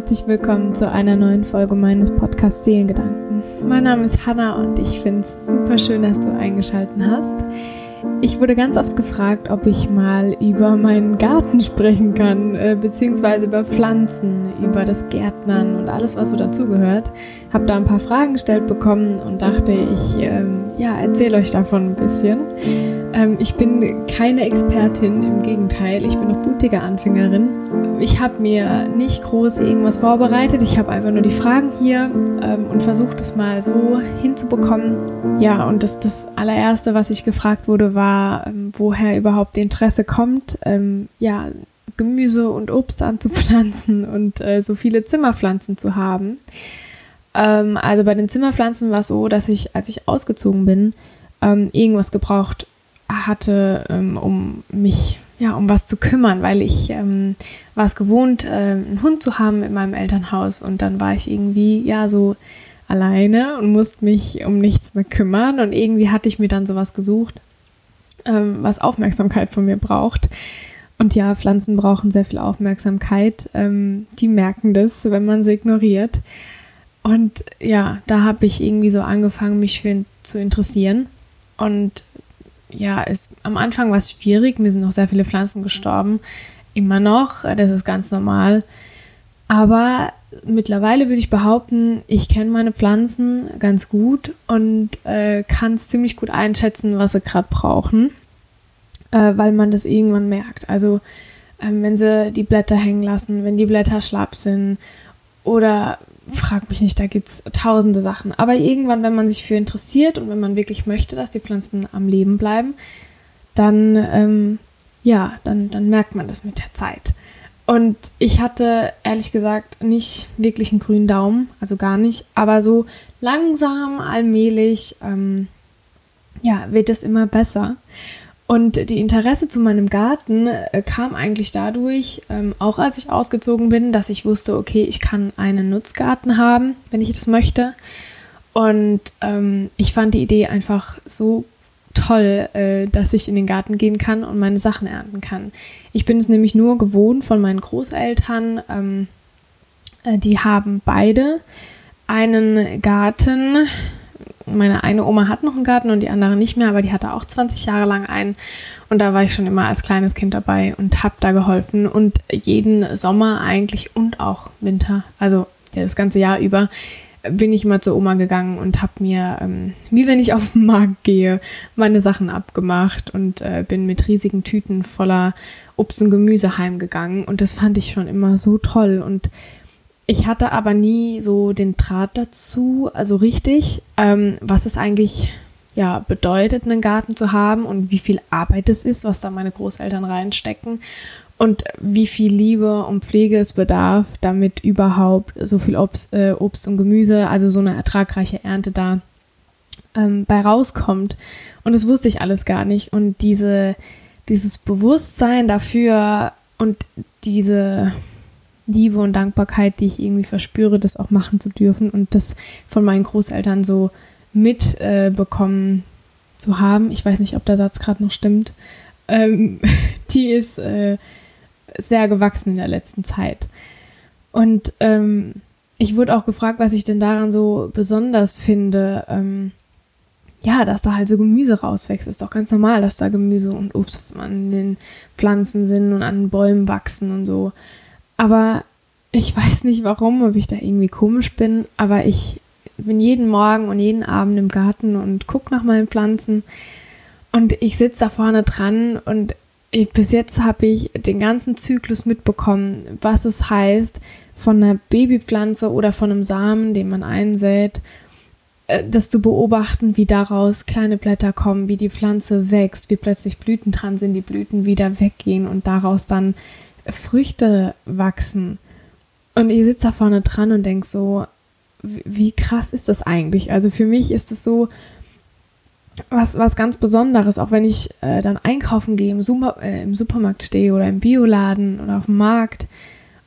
herzlich willkommen zu einer neuen Folge meines Podcasts Seelengedanken. Mein Name ist Hanna und ich finde es super schön, dass du eingeschaltet hast. Ich wurde ganz oft gefragt, ob ich mal über meinen Garten sprechen kann, äh, beziehungsweise über Pflanzen, über das Gärtnern und alles, was so dazugehört. Habe da ein paar Fragen gestellt bekommen und dachte, ich ähm, ja, erzähle euch davon ein bisschen. Ähm, ich bin keine Expertin, im Gegenteil, ich bin noch blutige Anfängerin. Ich habe mir nicht groß irgendwas vorbereitet, ich habe einfach nur die Fragen hier ähm, und versucht es mal so hinzubekommen. Ja, und das, das allererste, was ich gefragt wurde, war, ähm, woher überhaupt Interesse kommt, ähm, ja, Gemüse und Obst anzupflanzen und äh, so viele Zimmerpflanzen zu haben. Ähm, also bei den Zimmerpflanzen war es so, dass ich, als ich ausgezogen bin, ähm, irgendwas gebraucht hatte, ähm, um mich, ja, um was zu kümmern, weil ich ähm, war es gewohnt, äh, einen Hund zu haben in meinem Elternhaus und dann war ich irgendwie, ja, so alleine und musste mich um nichts mehr kümmern und irgendwie hatte ich mir dann sowas gesucht, ähm, was Aufmerksamkeit von mir braucht. Und ja, Pflanzen brauchen sehr viel Aufmerksamkeit. Ähm, die merken das, wenn man sie ignoriert. Und ja, da habe ich irgendwie so angefangen, mich für zu interessieren. Und ja, es, am Anfang war es schwierig. Mir sind noch sehr viele Pflanzen gestorben. Immer noch. Das ist ganz normal. Aber mittlerweile würde ich behaupten, ich kenne meine Pflanzen ganz gut und äh, kann es ziemlich gut einschätzen, was sie gerade brauchen, äh, weil man das irgendwann merkt. Also ähm, wenn sie die Blätter hängen lassen, wenn die Blätter schlapp sind oder frag mich nicht, da gibt es tausende Sachen. Aber irgendwann, wenn man sich für interessiert und wenn man wirklich möchte, dass die Pflanzen am Leben bleiben, dann, ähm, ja, dann, dann merkt man das mit der Zeit. Und ich hatte ehrlich gesagt nicht wirklich einen grünen Daumen, also gar nicht, aber so langsam, allmählich, ähm, ja, wird es immer besser. Und die Interesse zu meinem Garten äh, kam eigentlich dadurch, ähm, auch als ich ausgezogen bin, dass ich wusste, okay, ich kann einen Nutzgarten haben, wenn ich das möchte. Und ähm, ich fand die Idee einfach so toll, äh, dass ich in den Garten gehen kann und meine Sachen ernten kann. Ich bin es nämlich nur gewohnt von meinen Großeltern. Ähm, äh, die haben beide einen Garten meine eine Oma hat noch einen Garten und die andere nicht mehr, aber die hatte auch 20 Jahre lang einen. Und da war ich schon immer als kleines Kind dabei und habe da geholfen. Und jeden Sommer eigentlich und auch Winter, also das ganze Jahr über, bin ich immer zur Oma gegangen und habe mir, ähm, wie wenn ich auf den Markt gehe, meine Sachen abgemacht und äh, bin mit riesigen Tüten voller Obst und Gemüse heimgegangen. Und das fand ich schon immer so toll. Und ich hatte aber nie so den Draht dazu, also richtig, ähm, was es eigentlich ja, bedeutet, einen Garten zu haben und wie viel Arbeit es ist, was da meine Großeltern reinstecken und wie viel Liebe und Pflege es bedarf, damit überhaupt so viel Obst, äh, Obst und Gemüse, also so eine ertragreiche Ernte da ähm, bei rauskommt. Und das wusste ich alles gar nicht. Und diese, dieses Bewusstsein dafür und diese, Liebe und Dankbarkeit, die ich irgendwie verspüre, das auch machen zu dürfen und das von meinen Großeltern so mitbekommen äh, zu haben. Ich weiß nicht, ob der Satz gerade noch stimmt. Ähm, die ist äh, sehr gewachsen in der letzten Zeit. Und ähm, ich wurde auch gefragt, was ich denn daran so besonders finde. Ähm, ja, dass da halt so Gemüse rauswächst. Ist doch ganz normal, dass da Gemüse und Obst an den Pflanzen sind und an Bäumen wachsen und so. Aber ich weiß nicht warum, ob ich da irgendwie komisch bin, aber ich bin jeden Morgen und jeden Abend im Garten und gucke nach meinen Pflanzen und ich sitze da vorne dran und ich, bis jetzt habe ich den ganzen Zyklus mitbekommen, was es heißt, von einer Babypflanze oder von einem Samen, den man einsät, äh, das zu beobachten, wie daraus kleine Blätter kommen, wie die Pflanze wächst, wie plötzlich Blüten dran sind, die Blüten wieder weggehen und daraus dann Früchte wachsen. Und ich sitze da vorne dran und denke so, wie krass ist das eigentlich? Also für mich ist es so was, was ganz Besonderes, auch wenn ich äh, dann einkaufen gehe, im, Super, äh, im Supermarkt stehe oder im Bioladen oder auf dem Markt.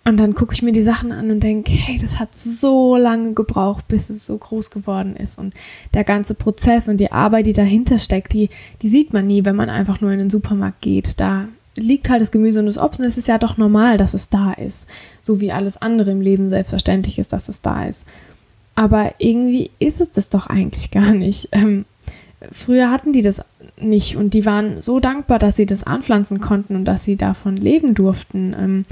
Und dann gucke ich mir die Sachen an und denke, hey, das hat so lange gebraucht, bis es so groß geworden ist. Und der ganze Prozess und die Arbeit, die dahinter steckt, die, die sieht man nie, wenn man einfach nur in den Supermarkt geht. Da liegt halt das Gemüse und das Obst und es ist ja doch normal, dass es da ist. So wie alles andere im Leben selbstverständlich ist, dass es da ist. Aber irgendwie ist es das doch eigentlich gar nicht. Ähm, früher hatten die das nicht und die waren so dankbar, dass sie das anpflanzen konnten und dass sie davon leben durften. Ähm,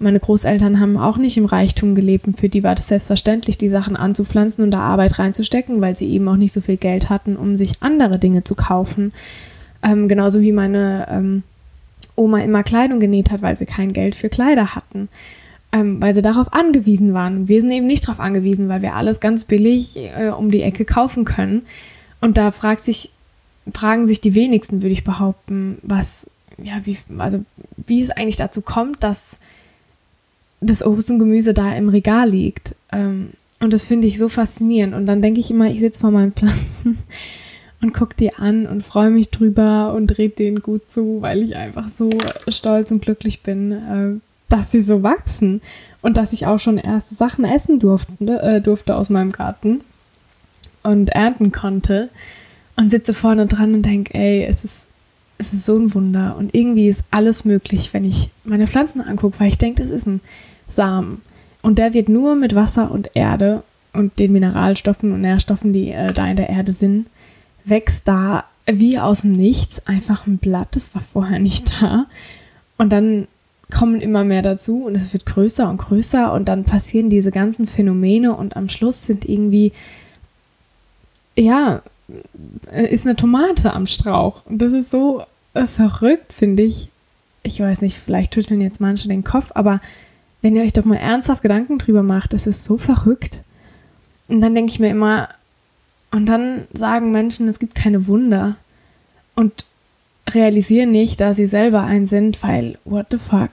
meine Großeltern haben auch nicht im Reichtum gelebt und für die war das selbstverständlich, die Sachen anzupflanzen und da Arbeit reinzustecken, weil sie eben auch nicht so viel Geld hatten, um sich andere Dinge zu kaufen. Ähm, genauso wie meine ähm, Oma immer Kleidung genäht hat, weil sie kein Geld für Kleider hatten. Ähm, weil sie darauf angewiesen waren. wir sind eben nicht darauf angewiesen, weil wir alles ganz billig äh, um die Ecke kaufen können. Und da fragt sich, fragen sich die wenigsten, würde ich behaupten, was, ja, wie, also wie es eigentlich dazu kommt, dass das Obst und Gemüse da im Regal liegt. Ähm, und das finde ich so faszinierend. Und dann denke ich immer, ich sitze vor meinen Pflanzen und gucke die an und freue mich drüber und drehe denen gut zu, weil ich einfach so stolz und glücklich bin, äh, dass sie so wachsen und dass ich auch schon erste Sachen essen durfte, äh, durfte aus meinem Garten und ernten konnte und sitze vorne dran und denke, ey, es ist, es ist so ein Wunder und irgendwie ist alles möglich, wenn ich meine Pflanzen angucke, weil ich denke, das ist ein Samen und der wird nur mit Wasser und Erde und den Mineralstoffen und Nährstoffen, die äh, da in der Erde sind, wächst da wie aus dem Nichts einfach ein Blatt, das war vorher nicht da. Und dann kommen immer mehr dazu und es wird größer und größer und dann passieren diese ganzen Phänomene und am Schluss sind irgendwie, ja, ist eine Tomate am Strauch. Und das ist so äh, verrückt, finde ich. Ich weiß nicht, vielleicht schütteln jetzt manche den Kopf, aber wenn ihr euch doch mal ernsthaft Gedanken drüber macht, das ist so verrückt. Und dann denke ich mir immer, und dann sagen Menschen, es gibt keine Wunder. Und realisieren nicht, da sie selber ein sind, weil, what the fuck?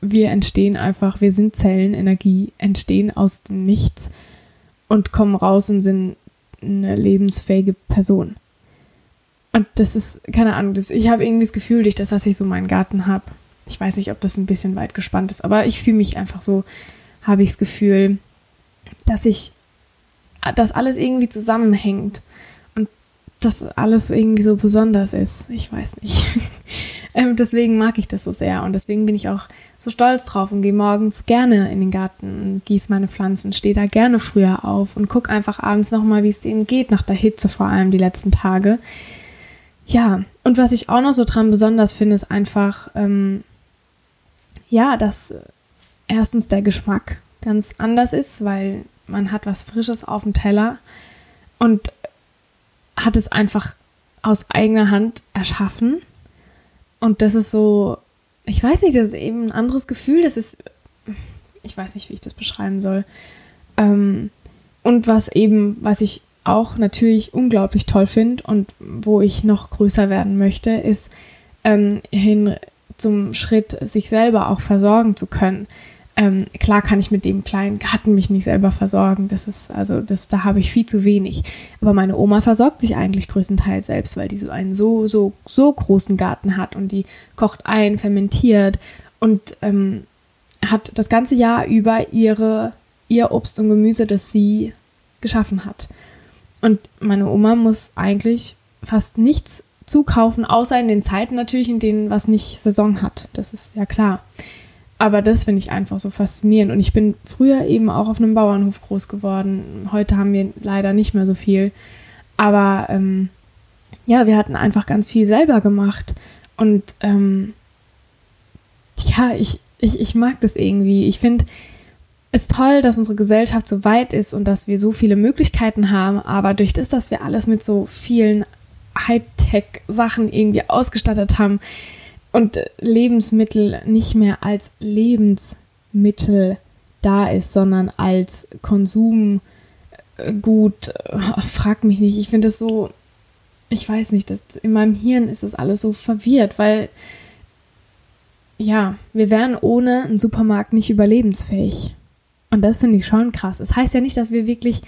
Wir entstehen einfach, wir sind Zellen, Energie, entstehen aus dem Nichts und kommen raus und sind eine lebensfähige Person. Und das ist, keine Ahnung, das, ich habe irgendwie das Gefühl, durch das, was ich so meinen Garten habe, ich weiß nicht, ob das ein bisschen weit gespannt ist, aber ich fühle mich einfach so, habe ich das Gefühl, dass ich, dass alles irgendwie zusammenhängt dass alles irgendwie so besonders ist. Ich weiß nicht. ähm, deswegen mag ich das so sehr und deswegen bin ich auch so stolz drauf und gehe morgens gerne in den Garten und gieße meine Pflanzen, stehe da gerne früher auf und gucke einfach abends nochmal, wie es denen geht, nach der Hitze vor allem die letzten Tage. Ja, und was ich auch noch so dran besonders finde, ist einfach, ähm, ja, dass erstens der Geschmack ganz anders ist, weil man hat was Frisches auf dem Teller und hat es einfach aus eigener Hand erschaffen. Und das ist so, ich weiß nicht, das ist eben ein anderes Gefühl. Das ist, ich weiß nicht, wie ich das beschreiben soll. Ähm, und was eben, was ich auch natürlich unglaublich toll finde und wo ich noch größer werden möchte, ist ähm, hin zum Schritt, sich selber auch versorgen zu können. Ähm, klar kann ich mit dem kleinen Garten mich nicht selber versorgen. Das ist, also, das, da habe ich viel zu wenig. Aber meine Oma versorgt sich eigentlich größtenteils selbst, weil die so einen so, so, so großen Garten hat und die kocht ein, fermentiert und ähm, hat das ganze Jahr über ihre, ihr Obst und Gemüse, das sie geschaffen hat. Und meine Oma muss eigentlich fast nichts zukaufen, außer in den Zeiten natürlich, in denen was nicht Saison hat. Das ist ja klar. Aber das finde ich einfach so faszinierend. Und ich bin früher eben auch auf einem Bauernhof groß geworden. Heute haben wir leider nicht mehr so viel. Aber ähm, ja, wir hatten einfach ganz viel selber gemacht. Und ähm, ja, ich, ich, ich mag das irgendwie. Ich finde es toll, dass unsere Gesellschaft so weit ist und dass wir so viele Möglichkeiten haben. Aber durch das, dass wir alles mit so vielen Hightech-Sachen irgendwie ausgestattet haben, und Lebensmittel nicht mehr als Lebensmittel da ist, sondern als Konsumgut. Frag mich nicht, ich finde es so, ich weiß nicht, das, in meinem Hirn ist das alles so verwirrt, weil ja, wir wären ohne einen Supermarkt nicht überlebensfähig. Und das finde ich schon krass. Es das heißt ja nicht, dass wir wirklich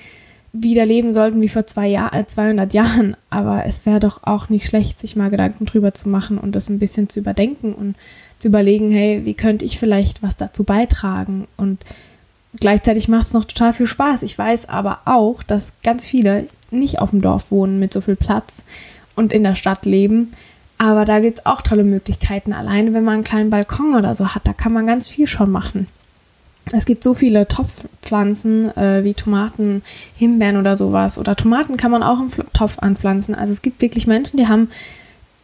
wieder leben sollten wie vor zwei Jahr, äh, 200 Jahren. Aber es wäre doch auch nicht schlecht, sich mal Gedanken drüber zu machen und das ein bisschen zu überdenken und zu überlegen, hey, wie könnte ich vielleicht was dazu beitragen? Und gleichzeitig macht es noch total viel Spaß. Ich weiß aber auch, dass ganz viele nicht auf dem Dorf wohnen mit so viel Platz und in der Stadt leben Aber da gibt es auch tolle Möglichkeiten. Alleine wenn man einen kleinen Balkon oder so hat, da kann man ganz viel schon machen. Es gibt so viele Topfpflanzen äh, wie Tomaten, Himbeeren oder sowas. Oder Tomaten kann man auch im Topf anpflanzen. Also es gibt wirklich Menschen, die haben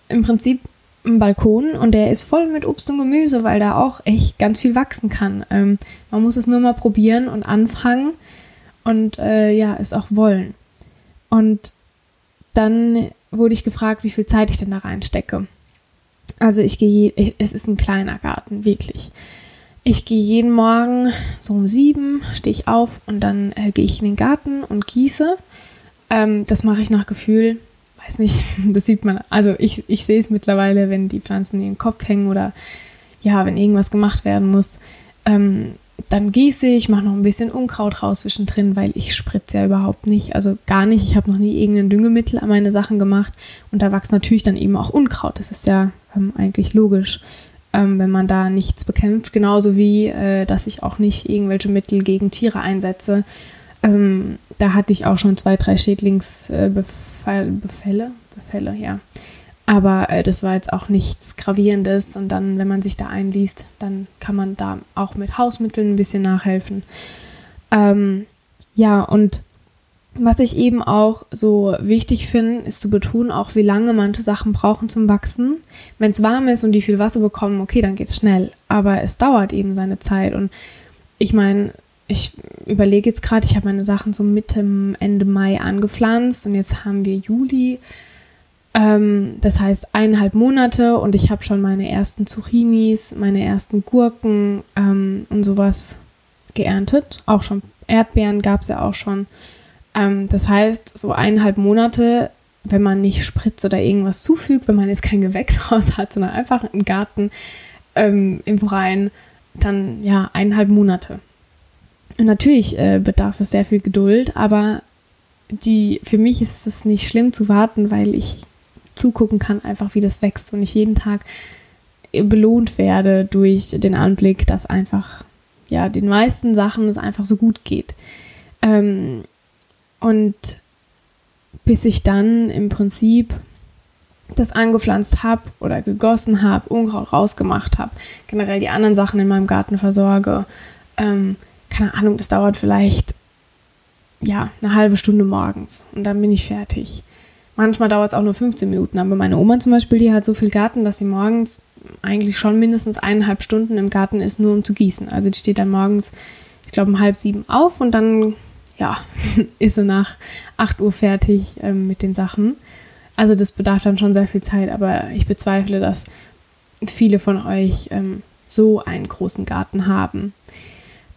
im Prinzip einen Balkon und der ist voll mit Obst und Gemüse, weil da auch echt ganz viel wachsen kann. Ähm, man muss es nur mal probieren und anfangen und äh, ja, es auch wollen. Und dann wurde ich gefragt, wie viel Zeit ich denn da reinstecke. Also ich gehe, es ist ein kleiner Garten, wirklich. Ich gehe jeden Morgen so um sieben, stehe ich auf und dann äh, gehe ich in den Garten und gieße. Ähm, das mache ich nach Gefühl. Weiß nicht, das sieht man. Also ich, ich sehe es mittlerweile, wenn die Pflanzen in den Kopf hängen oder ja, wenn irgendwas gemacht werden muss. Ähm, dann gieße ich, mache noch ein bisschen Unkraut raus zwischendrin, weil ich spritze ja überhaupt nicht, also gar nicht. Ich habe noch nie irgendein Düngemittel an meine Sachen gemacht und da wächst natürlich dann eben auch Unkraut. Das ist ja ähm, eigentlich logisch, ähm, wenn man da nichts bekämpft. Genauso wie, äh, dass ich auch nicht irgendwelche Mittel gegen Tiere einsetze. Ähm, da hatte ich auch schon zwei, drei Schädlingsbefälle, Befälle, Befälle, ja. Aber äh, das war jetzt auch nichts Gravierendes. Und dann, wenn man sich da einliest, dann kann man da auch mit Hausmitteln ein bisschen nachhelfen. Ähm, ja, und was ich eben auch so wichtig finde, ist zu betonen, auch wie lange manche Sachen brauchen zum Wachsen. Wenn es warm ist und die viel Wasser bekommen, okay, dann geht es schnell. Aber es dauert eben seine Zeit. Und ich meine, ich überlege jetzt gerade, ich habe meine Sachen so Mitte, Ende Mai angepflanzt und jetzt haben wir Juli. Ähm, das heißt eineinhalb Monate und ich habe schon meine ersten Zucchinis, meine ersten Gurken ähm, und sowas geerntet. Auch schon Erdbeeren gab es ja auch schon. Ähm, das heißt, so eineinhalb Monate, wenn man nicht spritzt oder irgendwas zufügt, wenn man jetzt kein Gewächshaus hat, sondern einfach einen Garten ähm, im Freien, dann ja eineinhalb Monate. Und natürlich äh, bedarf es sehr viel Geduld, aber die, für mich ist es nicht schlimm zu warten, weil ich zugucken kann, einfach wie das wächst und ich jeden Tag belohnt werde durch den Anblick, dass einfach, ja, den meisten Sachen es einfach so gut geht. Ähm, und bis ich dann im Prinzip das angepflanzt habe oder gegossen habe, Unkraut rausgemacht habe, generell die anderen Sachen in meinem Garten versorge, ähm, keine Ahnung, das dauert vielleicht ja eine halbe Stunde morgens und dann bin ich fertig. Manchmal dauert es auch nur 15 Minuten, aber meine Oma zum Beispiel, die hat so viel Garten, dass sie morgens eigentlich schon mindestens eineinhalb Stunden im Garten ist, nur um zu gießen. Also die steht dann morgens, ich glaube, um halb sieben auf und dann, ja, ist sie nach 8 Uhr fertig ähm, mit den Sachen. Also das bedarf dann schon sehr viel Zeit, aber ich bezweifle, dass viele von euch ähm, so einen großen Garten haben.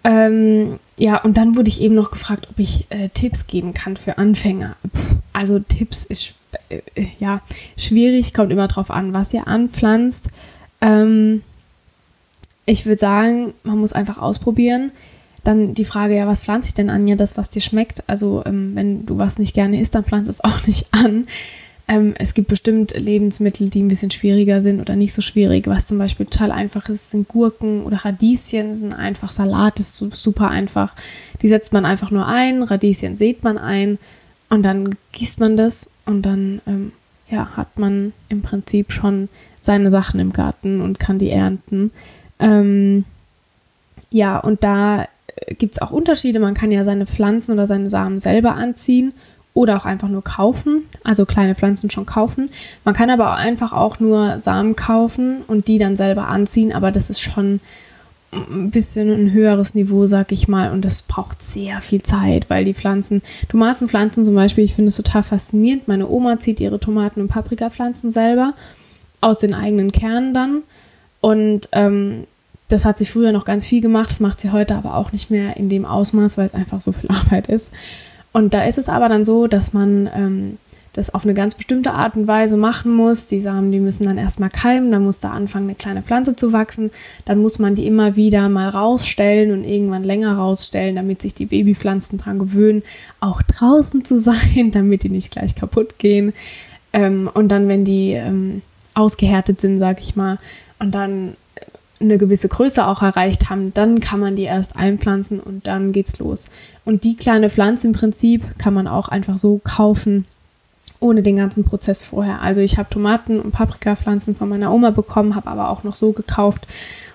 Ähm, ja, und dann wurde ich eben noch gefragt, ob ich äh, Tipps geben kann für Anfänger. Puh, also Tipps ist äh, ja schwierig, kommt immer drauf an, was ihr anpflanzt. Ähm, ich würde sagen, man muss einfach ausprobieren. Dann die Frage, ja, was pflanze ich denn an? Ja, das, was dir schmeckt. Also, ähm, wenn du was nicht gerne isst, dann pflanze es auch nicht an. Ähm, es gibt bestimmt Lebensmittel, die ein bisschen schwieriger sind oder nicht so schwierig. Was zum Beispiel total einfach ist, sind Gurken oder Radieschen, sind einfach Salat, ist super einfach. Die setzt man einfach nur ein, Radieschen sät man ein und dann gießt man das und dann ähm, ja, hat man im Prinzip schon seine Sachen im Garten und kann die ernten. Ähm, ja, und da gibt es auch Unterschiede. Man kann ja seine Pflanzen oder seine Samen selber anziehen oder auch einfach nur kaufen, also kleine Pflanzen schon kaufen. Man kann aber auch einfach auch nur Samen kaufen und die dann selber anziehen, aber das ist schon ein bisschen ein höheres Niveau, sag ich mal, und das braucht sehr viel Zeit, weil die Pflanzen, Tomatenpflanzen zum Beispiel, ich finde es total faszinierend. Meine Oma zieht ihre Tomaten- und Paprikapflanzen selber aus den eigenen Kernen dann und ähm, das hat sie früher noch ganz viel gemacht, das macht sie heute aber auch nicht mehr in dem Ausmaß, weil es einfach so viel Arbeit ist. Und da ist es aber dann so, dass man ähm, das auf eine ganz bestimmte Art und Weise machen muss. Die Samen, die müssen dann erstmal keimen, dann muss da anfangen, eine kleine Pflanze zu wachsen. Dann muss man die immer wieder mal rausstellen und irgendwann länger rausstellen, damit sich die Babypflanzen daran gewöhnen, auch draußen zu sein, damit die nicht gleich kaputt gehen. Ähm, und dann, wenn die ähm, ausgehärtet sind, sag ich mal, und dann eine gewisse Größe auch erreicht haben, dann kann man die erst einpflanzen und dann geht's los. Und die kleine Pflanze im Prinzip kann man auch einfach so kaufen ohne den ganzen Prozess vorher. Also ich habe Tomaten und Paprikapflanzen von meiner Oma bekommen, habe aber auch noch so gekauft.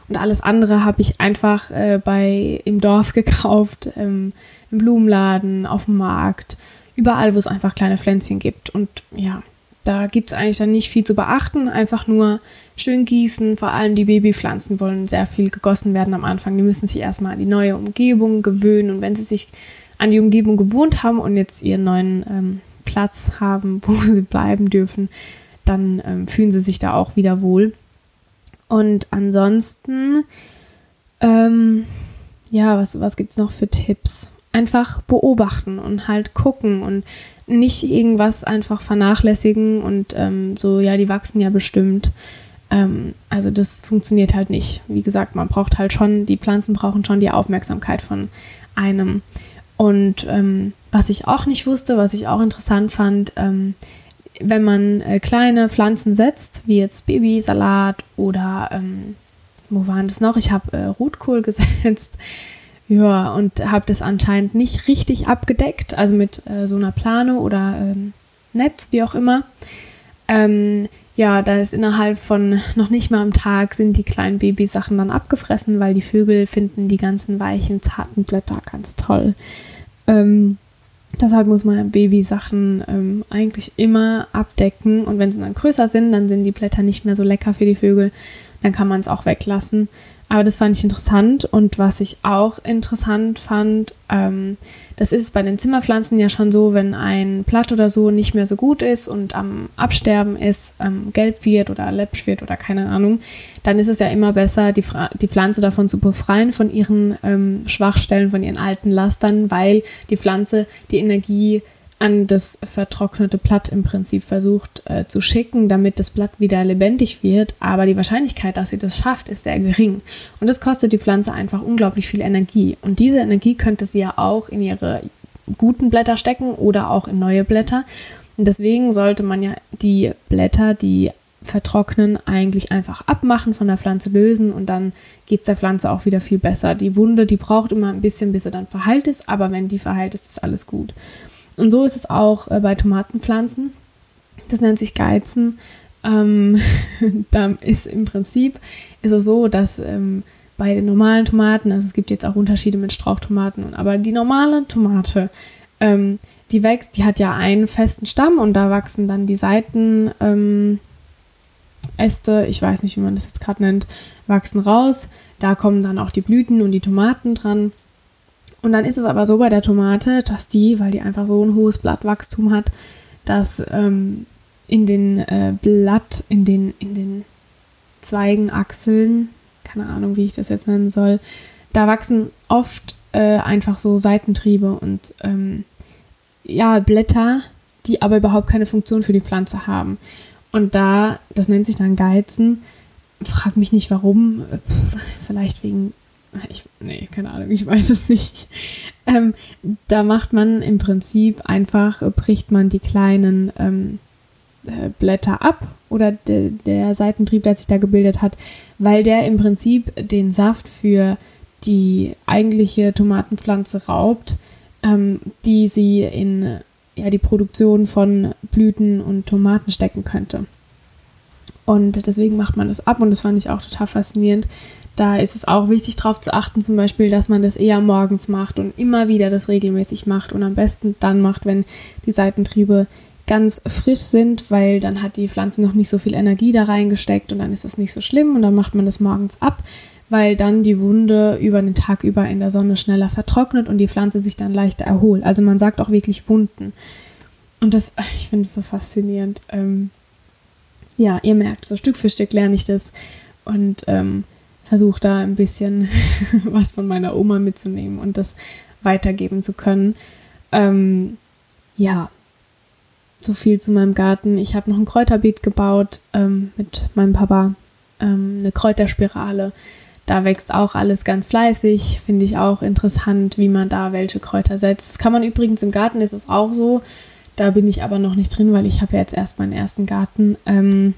Und alles andere habe ich einfach äh, bei im Dorf gekauft, ähm, im Blumenladen, auf dem Markt, überall, wo es einfach kleine Pflänzchen gibt. Und ja, da gibt es eigentlich dann nicht viel zu beachten, einfach nur schön gießen. Vor allem die Babypflanzen wollen sehr viel gegossen werden am Anfang. Die müssen sich erstmal an die neue Umgebung gewöhnen. Und wenn sie sich an die Umgebung gewohnt haben und jetzt ihren neuen ähm, Platz haben, wo sie bleiben dürfen, dann ähm, fühlen sie sich da auch wieder wohl. Und ansonsten, ähm, ja, was, was gibt es noch für Tipps? Einfach beobachten und halt gucken und nicht irgendwas einfach vernachlässigen und ähm, so, ja, die wachsen ja bestimmt. Ähm, also das funktioniert halt nicht. Wie gesagt, man braucht halt schon, die Pflanzen brauchen schon die Aufmerksamkeit von einem. Und ähm, was ich auch nicht wusste, was ich auch interessant fand, ähm, wenn man äh, kleine Pflanzen setzt, wie jetzt Babysalat oder ähm, wo waren das noch? Ich habe äh, Rotkohl gesetzt. Ja, und habe das anscheinend nicht richtig abgedeckt, also mit äh, so einer Plane oder ähm, Netz, wie auch immer. Ähm, ja, da ist innerhalb von noch nicht mal am Tag sind die kleinen Babysachen dann abgefressen, weil die Vögel finden die ganzen weichen, zarten Blätter ganz toll. Ähm, deshalb muss man Babysachen ähm, eigentlich immer abdecken und wenn sie dann größer sind, dann sind die Blätter nicht mehr so lecker für die Vögel. Dann kann man es auch weglassen. Aber das fand ich interessant. Und was ich auch interessant fand, ähm, das ist bei den Zimmerpflanzen ja schon so, wenn ein Blatt oder so nicht mehr so gut ist und am Absterben ist, ähm, gelb wird oder läppsch wird oder keine Ahnung, dann ist es ja immer besser, die, die Pflanze davon zu befreien, von ihren ähm, Schwachstellen, von ihren alten Lastern, weil die Pflanze die Energie an das vertrocknete Blatt im Prinzip versucht äh, zu schicken, damit das Blatt wieder lebendig wird. Aber die Wahrscheinlichkeit, dass sie das schafft, ist sehr gering. Und das kostet die Pflanze einfach unglaublich viel Energie. Und diese Energie könnte sie ja auch in ihre guten Blätter stecken oder auch in neue Blätter. Und deswegen sollte man ja die Blätter, die vertrocknen, eigentlich einfach abmachen, von der Pflanze lösen und dann geht es der Pflanze auch wieder viel besser. Die Wunde, die braucht immer ein bisschen, bis sie dann verheilt ist, aber wenn die verheilt ist, ist alles gut. Und so ist es auch äh, bei Tomatenpflanzen. Das nennt sich Geizen. Ähm, da ist im Prinzip ist es so, dass ähm, bei den normalen Tomaten, also es gibt jetzt auch Unterschiede mit Strauchtomaten, aber die normale Tomate, ähm, die wächst, die hat ja einen festen Stamm und da wachsen dann die Seiten. Ähm, ich weiß nicht, wie man das jetzt gerade nennt, wachsen raus. Da kommen dann auch die Blüten und die Tomaten dran. Und dann ist es aber so bei der Tomate, dass die, weil die einfach so ein hohes Blattwachstum hat, dass ähm, in den äh, Blatt, in den, in den Zweigenachseln, keine Ahnung, wie ich das jetzt nennen soll, da wachsen oft äh, einfach so Seitentriebe und ähm, ja, Blätter, die aber überhaupt keine Funktion für die Pflanze haben. Und da, das nennt sich dann Geizen, frag mich nicht warum, vielleicht wegen ich, nee, keine Ahnung, ich weiß es nicht. Ähm, da macht man im Prinzip einfach, bricht man die kleinen ähm, äh, Blätter ab oder de, der Seitentrieb, der sich da gebildet hat, weil der im Prinzip den Saft für die eigentliche Tomatenpflanze raubt, ähm, die sie in ja, die Produktion von Blüten und Tomaten stecken könnte. Und deswegen macht man das ab und das fand ich auch total faszinierend, da ist es auch wichtig darauf zu achten, zum Beispiel, dass man das eher morgens macht und immer wieder das regelmäßig macht und am besten dann macht, wenn die Seitentriebe ganz frisch sind, weil dann hat die Pflanze noch nicht so viel Energie da reingesteckt und dann ist das nicht so schlimm und dann macht man das morgens ab, weil dann die Wunde über den Tag über in der Sonne schneller vertrocknet und die Pflanze sich dann leichter erholt. Also man sagt auch wirklich Wunden. Und das, ich finde es so faszinierend. Ähm, ja, ihr merkt, so Stück für Stück lerne ich das und ähm, versuche da ein bisschen was von meiner Oma mitzunehmen und das weitergeben zu können. Ähm, ja, so viel zu meinem Garten. Ich habe noch ein Kräuterbeet gebaut ähm, mit meinem Papa, ähm, eine Kräuterspirale. Da wächst auch alles ganz fleißig. Finde ich auch interessant, wie man da welche Kräuter setzt. Das kann man übrigens im Garten, ist es auch so. Da bin ich aber noch nicht drin, weil ich habe ja jetzt erst meinen ersten Garten. Ähm,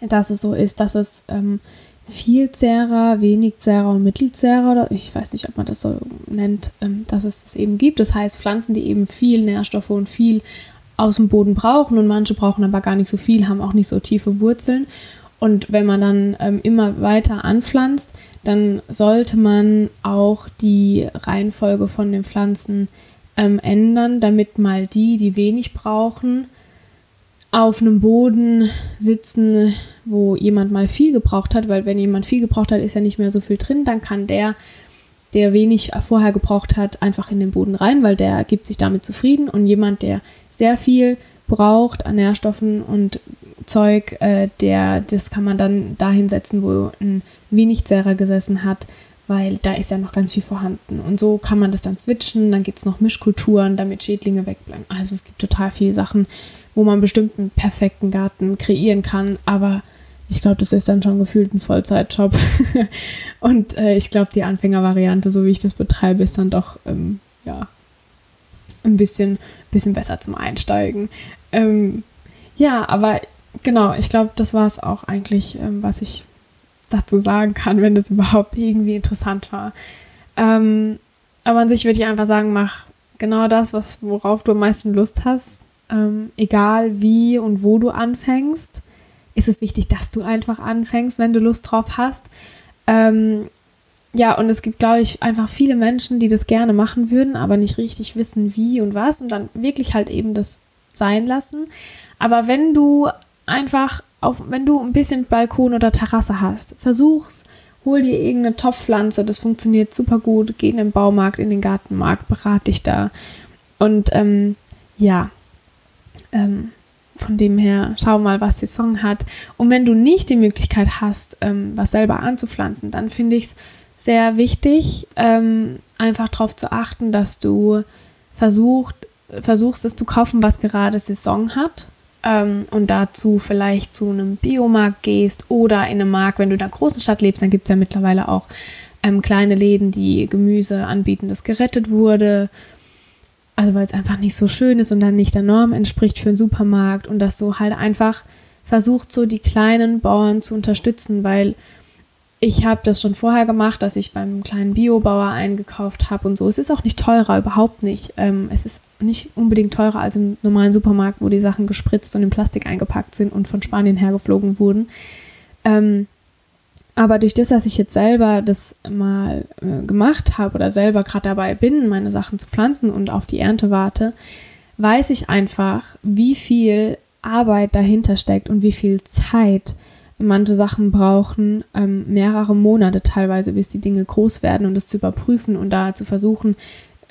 dass es so ist, dass es ähm, Vielzehrer, Wenigzehrer und Mittelzehrer, oder ich weiß nicht, ob man das so nennt, ähm, dass es das eben gibt. Das heißt Pflanzen, die eben viel Nährstoffe und viel aus dem Boden brauchen und manche brauchen aber gar nicht so viel, haben auch nicht so tiefe Wurzeln. Und wenn man dann ähm, immer weiter anpflanzt, dann sollte man auch die Reihenfolge von den Pflanzen ähm, ändern, damit mal die, die wenig brauchen, auf einem Boden sitzen, wo jemand mal viel gebraucht hat, weil wenn jemand viel gebraucht hat, ist ja nicht mehr so viel drin, dann kann der, der wenig vorher gebraucht hat, einfach in den Boden rein, weil der gibt sich damit zufrieden und jemand, der sehr viel braucht an Nährstoffen und Zeug, äh, der, das kann man dann dahin setzen, wo ein wenig Zerrer gesessen hat, weil da ist ja noch ganz viel vorhanden. Und so kann man das dann switchen, dann gibt es noch Mischkulturen, damit Schädlinge wegbleiben. Also es gibt total viele Sachen, wo man bestimmt einen perfekten Garten kreieren kann, aber ich glaube, das ist dann schon gefühlt ein Vollzeitjob. und äh, ich glaube, die Anfängervariante, so wie ich das betreibe, ist dann doch ähm, ja ein bisschen, bisschen besser zum Einsteigen. Ähm, ja, aber genau, ich glaube, das war es auch eigentlich, ähm, was ich dazu sagen kann, wenn das überhaupt irgendwie interessant war. Ähm, aber an sich würde ich einfach sagen, mach genau das, was, worauf du am meisten Lust hast. Ähm, egal wie und wo du anfängst, ist es wichtig, dass du einfach anfängst, wenn du Lust drauf hast. Ähm, ja, und es gibt, glaube ich, einfach viele Menschen, die das gerne machen würden, aber nicht richtig wissen, wie und was und dann wirklich halt eben das sein lassen. Aber wenn du einfach auf, wenn du ein bisschen Balkon oder Terrasse hast, versuch's, hol dir irgendeine Topfpflanze, das funktioniert super gut, geh in den Baumarkt, in den Gartenmarkt, berate dich da. Und ähm, ja, ähm, von dem her, schau mal, was Song hat. Und wenn du nicht die Möglichkeit hast, ähm, was selber anzupflanzen, dann finde ich es sehr wichtig, ähm, einfach darauf zu achten, dass du versucht, versuchst, es zu kaufen, was gerade Saison hat. Ähm, und dazu vielleicht zu einem Biomarkt gehst oder in einem Markt, wenn du in einer großen Stadt lebst, dann gibt es ja mittlerweile auch ähm, kleine Läden, die Gemüse anbieten, das gerettet wurde. Also weil es einfach nicht so schön ist und dann nicht der Norm entspricht für einen Supermarkt und dass du halt einfach versuchst, so die kleinen Bauern zu unterstützen, weil ich habe das schon vorher gemacht, dass ich beim kleinen Biobauer eingekauft habe und so. Es ist auch nicht teurer, überhaupt nicht. Ähm, es ist nicht unbedingt teurer als im normalen Supermarkt, wo die Sachen gespritzt und in Plastik eingepackt sind und von Spanien hergeflogen wurden. Ähm, aber durch das, dass ich jetzt selber das mal äh, gemacht habe oder selber gerade dabei bin, meine Sachen zu pflanzen und auf die Ernte warte, weiß ich einfach, wie viel Arbeit dahinter steckt und wie viel Zeit manche Sachen brauchen ähm, mehrere Monate teilweise, bis die Dinge groß werden und das zu überprüfen und da zu versuchen,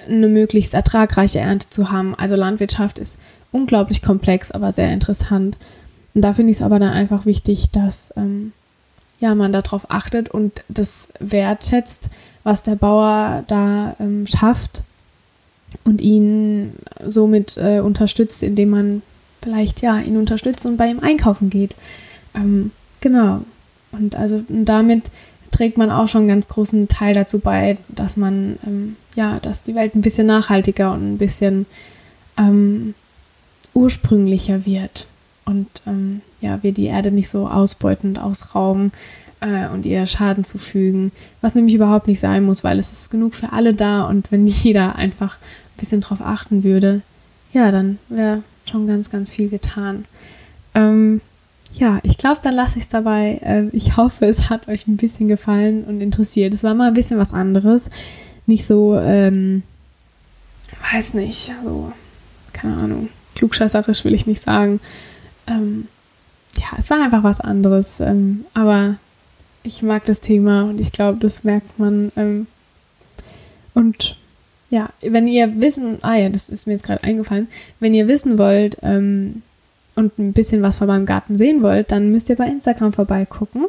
eine möglichst ertragreiche Ernte zu haben. Also Landwirtschaft ist unglaublich komplex, aber sehr interessant. Und da finde ich es aber dann einfach wichtig, dass ähm, ja, man darauf achtet und das wertschätzt, was der Bauer da ähm, schafft und ihn somit äh, unterstützt, indem man vielleicht ja ihn unterstützt und bei ihm einkaufen geht. Ähm, Genau. Und also und damit trägt man auch schon einen ganz großen Teil dazu bei, dass man, ähm, ja, dass die Welt ein bisschen nachhaltiger und ein bisschen ähm, ursprünglicher wird. Und ähm, ja, wir die Erde nicht so ausbeuten und ausrauben äh, und ihr Schaden zufügen, was nämlich überhaupt nicht sein muss, weil es ist genug für alle da und wenn jeder einfach ein bisschen drauf achten würde, ja, dann wäre schon ganz, ganz viel getan. Ähm, ja, ich glaube, dann lasse ich es dabei. Ähm, ich hoffe, es hat euch ein bisschen gefallen und interessiert. Es war mal ein bisschen was anderes. Nicht so, ähm, weiß nicht, so, keine Ahnung, klugscheißerisch will ich nicht sagen. Ähm, ja, es war einfach was anderes. Ähm, aber ich mag das Thema und ich glaube, das merkt man. Ähm, und ja, wenn ihr wissen, ah ja, das ist mir jetzt gerade eingefallen, wenn ihr wissen wollt, ähm, und ein bisschen was von meinem Garten sehen wollt, dann müsst ihr bei Instagram vorbeigucken,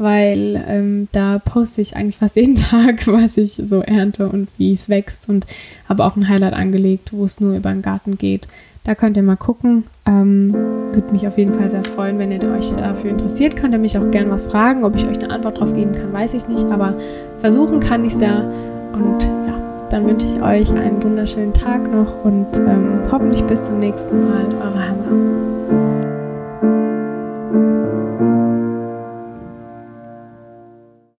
weil ähm, da poste ich eigentlich fast jeden Tag, was ich so ernte und wie es wächst und habe auch ein Highlight angelegt, wo es nur über den Garten geht. Da könnt ihr mal gucken. Ähm, Würde mich auf jeden Fall sehr freuen, wenn ihr euch dafür interessiert. Könnt ihr mich auch gerne was fragen. Ob ich euch eine Antwort drauf geben kann, weiß ich nicht. Aber versuchen kann ich es ja. Und ja, dann wünsche ich euch einen wunderschönen Tag noch und ähm, hoffentlich bis zum nächsten Mal. Eure Hannah.